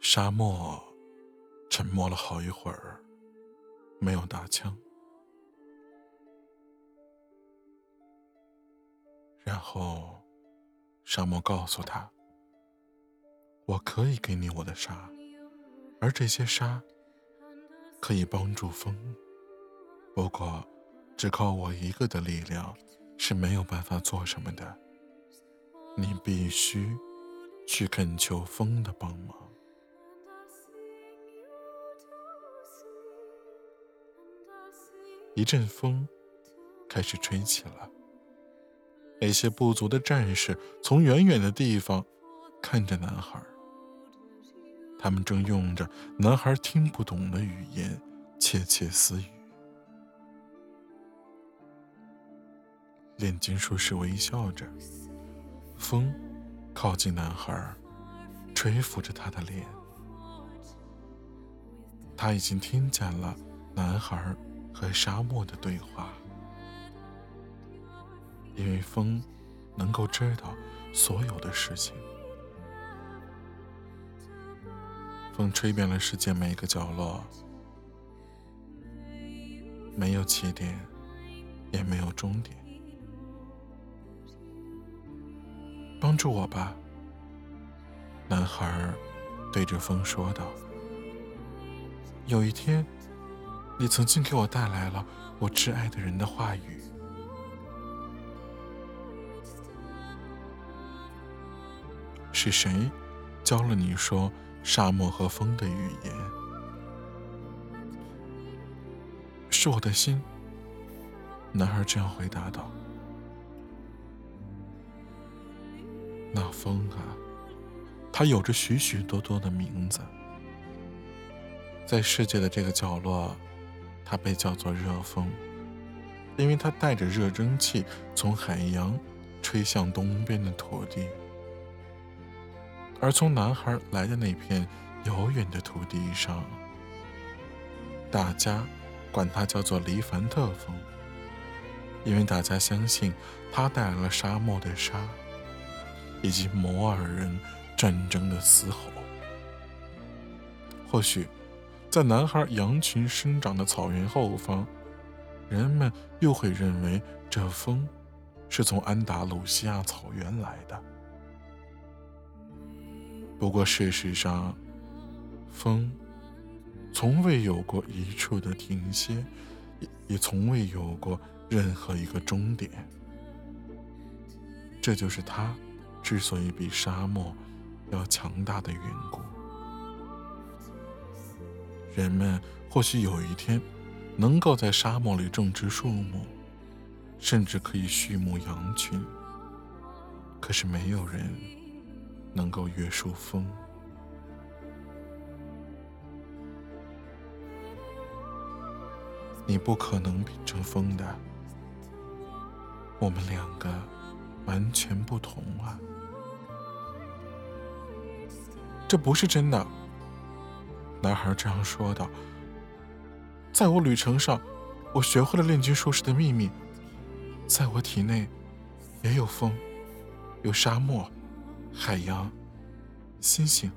沙漠沉默了好一会儿，没有打枪。然后，沙漠告诉他：“我可以给你我的沙，而这些沙可以帮助风。不过，只靠我一个的力量是没有办法做什么的。你必须去恳求风的帮忙。”一阵风开始吹起了。那些部族的战士从远远的地方看着男孩，他们正用着男孩听不懂的语言窃窃私语。炼金术士微笑着，风靠近男孩，吹拂着他的脸。他已经听见了男孩和沙漠的对话。因为风能够知道所有的事情，风吹遍了世界每一个角落，没有起点，也没有终点。帮助我吧，男孩对着风说道。有一天，你曾经给我带来了我挚爱的人的话语。是谁教了你说沙漠和风的语言？是我的心。男孩这样回答道：“那风啊，它有着许许多多的名字。在世界的这个角落，它被叫做热风，因为它带着热蒸汽从海洋吹向东边的土地。”而从男孩来的那片遥远的土地上，大家管它叫做黎凡特风，因为大家相信它带来了沙漠的沙，以及摩尔人战争的嘶吼。或许，在男孩羊群生长的草原后方，人们又会认为这风是从安达鲁西亚草原来的。不过，事实上，风从未有过一处的停歇，也也从未有过任何一个终点。这就是它之所以比沙漠要强大的缘故。人们或许有一天能够在沙漠里种植树木，甚至可以畜牧羊群，可是没有人。能够约束风，你不可能变成风的。我们两个完全不同啊！这不是真的，男孩这样说道。在我旅程上，我学会了炼金术士的秘密，在我体内也有风，有沙漠。海洋、星星，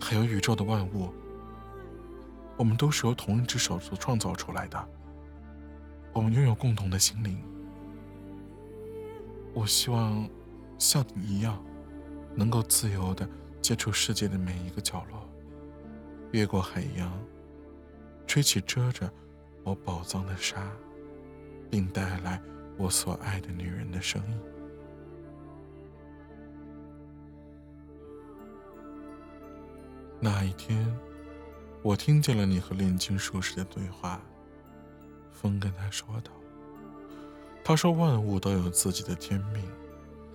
还有宇宙的万物，我们都是由同一只手所创造出来的。我们拥有共同的心灵。我希望像你一样，能够自由的接触世界的每一个角落，越过海洋，吹起遮着我宝藏的沙，并带来我所爱的女人的声音。那一天，我听见了你和炼金术士的对话。风跟他说道：“他说万物都有自己的天命，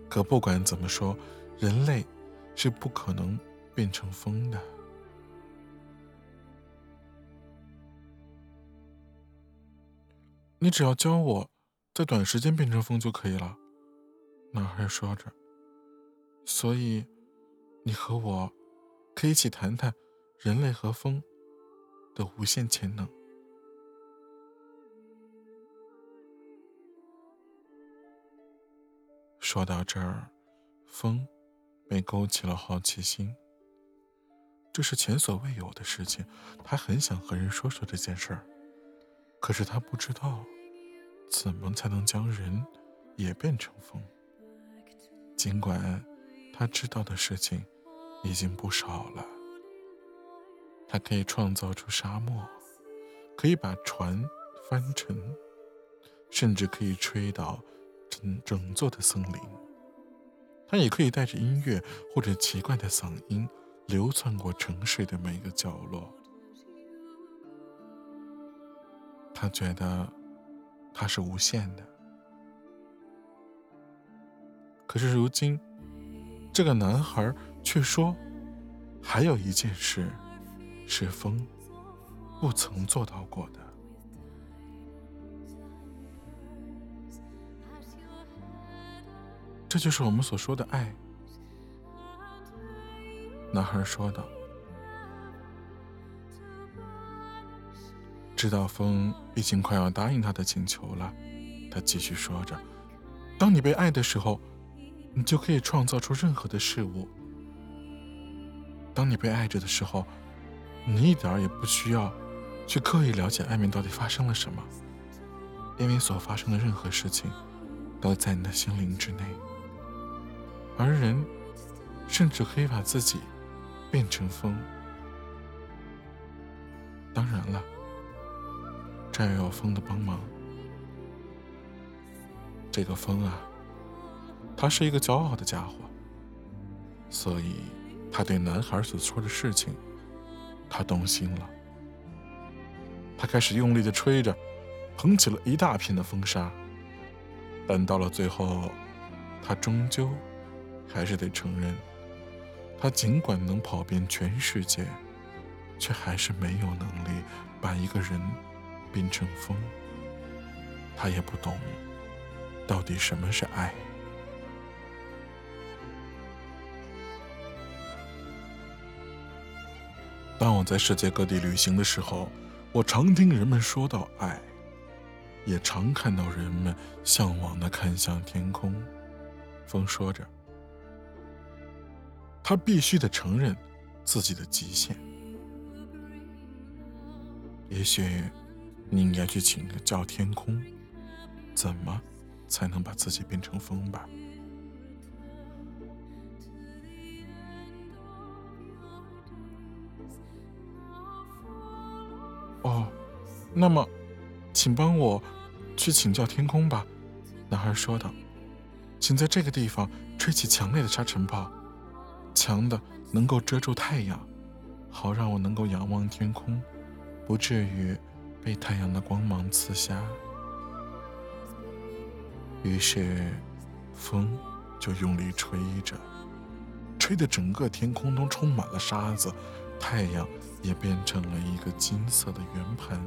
可不管怎么说，人类是不可能变成风的。你只要教我在短时间变成风就可以了。”男孩说着。所以，你和我。可以一起谈谈人类和风的无限潜能。说到这儿，风被勾起了好奇心。这是前所未有的事情，他很想和人说说这件事儿，可是他不知道怎么才能将人也变成风。尽管他知道的事情已经不少了，他可以创造出沙漠，可以把船翻沉，甚至可以吹倒整整座的森林。他也可以带着音乐或者奇怪的嗓音。流窜过城市的每个角落，他觉得他是无限的。可是如今，这个男孩却说，还有一件事是风不曾做到过的。这就是我们所说的爱。男孩说道：“知道风已经快要答应他的请求了。”他继续说着：“当你被爱的时候，你就可以创造出任何的事物。当你被爱着的时候，你一点也不需要去刻意了解外面到底发生了什么，因为所发生的任何事情都在你的心灵之内。而人甚至可以把自己。”变成风，当然了，这要有风的帮忙。这个风啊，他是一个骄傲的家伙，所以他对男孩所说的事情，他动心了。他开始用力的吹着，捧起了一大片的风沙。但到了最后，他终究还是得承认。他尽管能跑遍全世界，却还是没有能力把一个人变成风。他也不懂到底什么是爱。当我在世界各地旅行的时候，我常听人们说到爱，也常看到人们向往的看向天空。风说着。他必须得承认自己的极限。也许你应该去请个教天空，怎么才能把自己变成风吧？哦，那么，请帮我去请教天空吧。”男孩说道，“请在这个地方吹起强烈的沙尘暴。”强的能够遮住太阳，好让我能够仰望天空，不至于被太阳的光芒刺瞎。于是，风就用力吹着，吹得整个天空都充满了沙子，太阳也变成了一个金色的圆盘。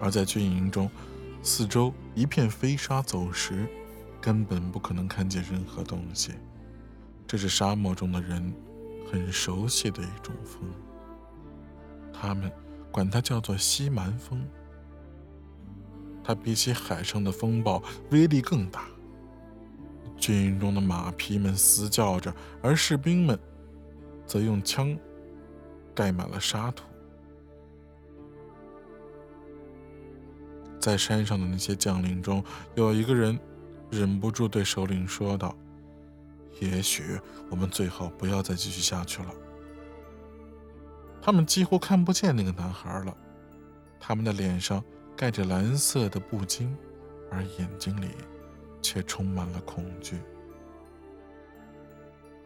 而在军营中，四周一片飞沙走石。根本不可能看见任何东西，这是沙漠中的人很熟悉的一种风，他们管它叫做西蛮风。它比起海上的风暴威力更大。军营中的马匹们嘶叫着，而士兵们则用枪盖满了沙土。在山上的那些将领中，有一个人。忍不住对首领说道：“也许我们最好不要再继续下去了。”他们几乎看不见那个男孩了，他们的脸上盖着蓝色的布巾，而眼睛里却充满了恐惧。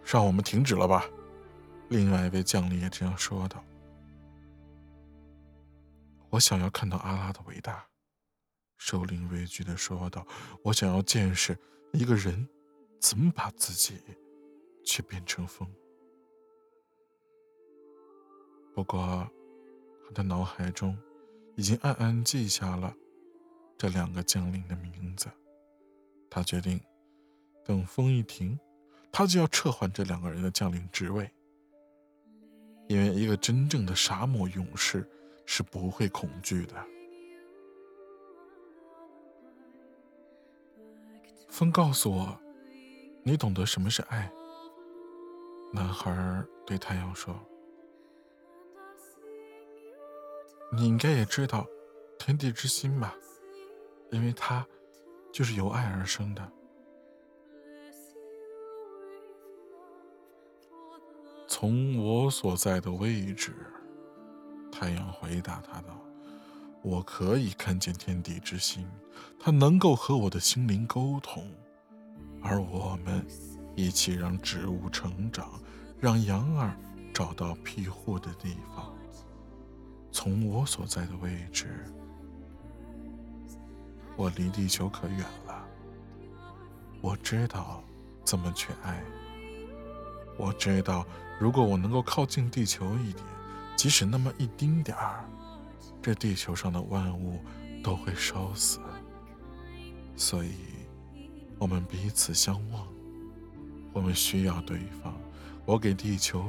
让我们停止了吧，另外一位将领也这样说道。我想要看到阿拉的伟大。首领畏惧的说道：“我想要见识一个人怎么把自己却变成风。”不过，他的脑海中已经暗暗记下了这两个将领的名字。他决定，等风一停，他就要撤换这两个人的将领职位，因为一个真正的沙漠勇士是不会恐惧的。风告诉我，你懂得什么是爱。男孩对太阳说：“你应该也知道，天地之心吧，因为它就是由爱而生的。”从我所在的位置，太阳回答他道：“我可以看见天地之心，它能够和我的心灵沟通，而我们一起让植物成长，让羊儿找到庇护的地方。从我所在的位置，我离地球可远了。我知道怎么去爱。”我知道，如果我能够靠近地球一点，即使那么一丁点儿，这地球上的万物都会烧死。所以，我们彼此相望，我们需要对方。我给地球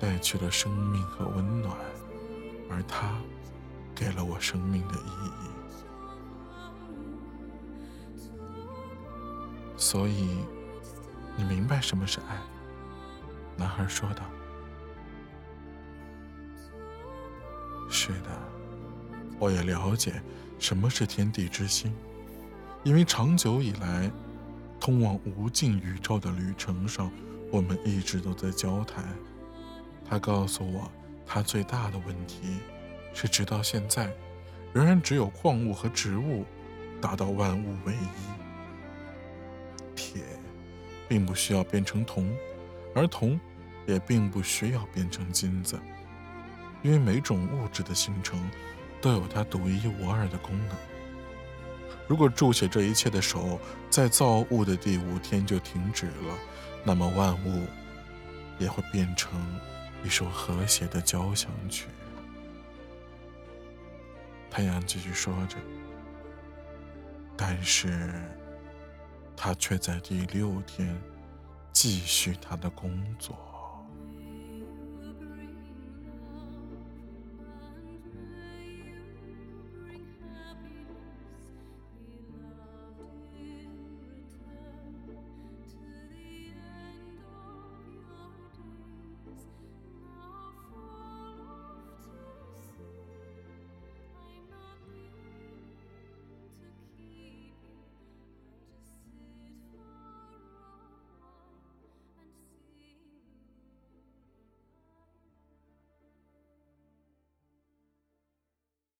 带去了生命和温暖，而他给了我生命的意义。所以，你明白什么是爱？男孩说道：“是的，我也了解什么是天地之心，因为长久以来，通往无尽宇宙的旅程上，我们一直都在交谈。他告诉我，他最大的问题是，直到现在，仍然只有矿物和植物达到万物为一。铁并不需要变成铜。”而铜也并不需要变成金子，因为每种物质的形成都有它独一无二的功能。如果注写这一切的手在造物的第五天就停止了，那么万物也会变成一首和谐的交响曲。太阳继续说着，但是他却在第六天。继续他的工作。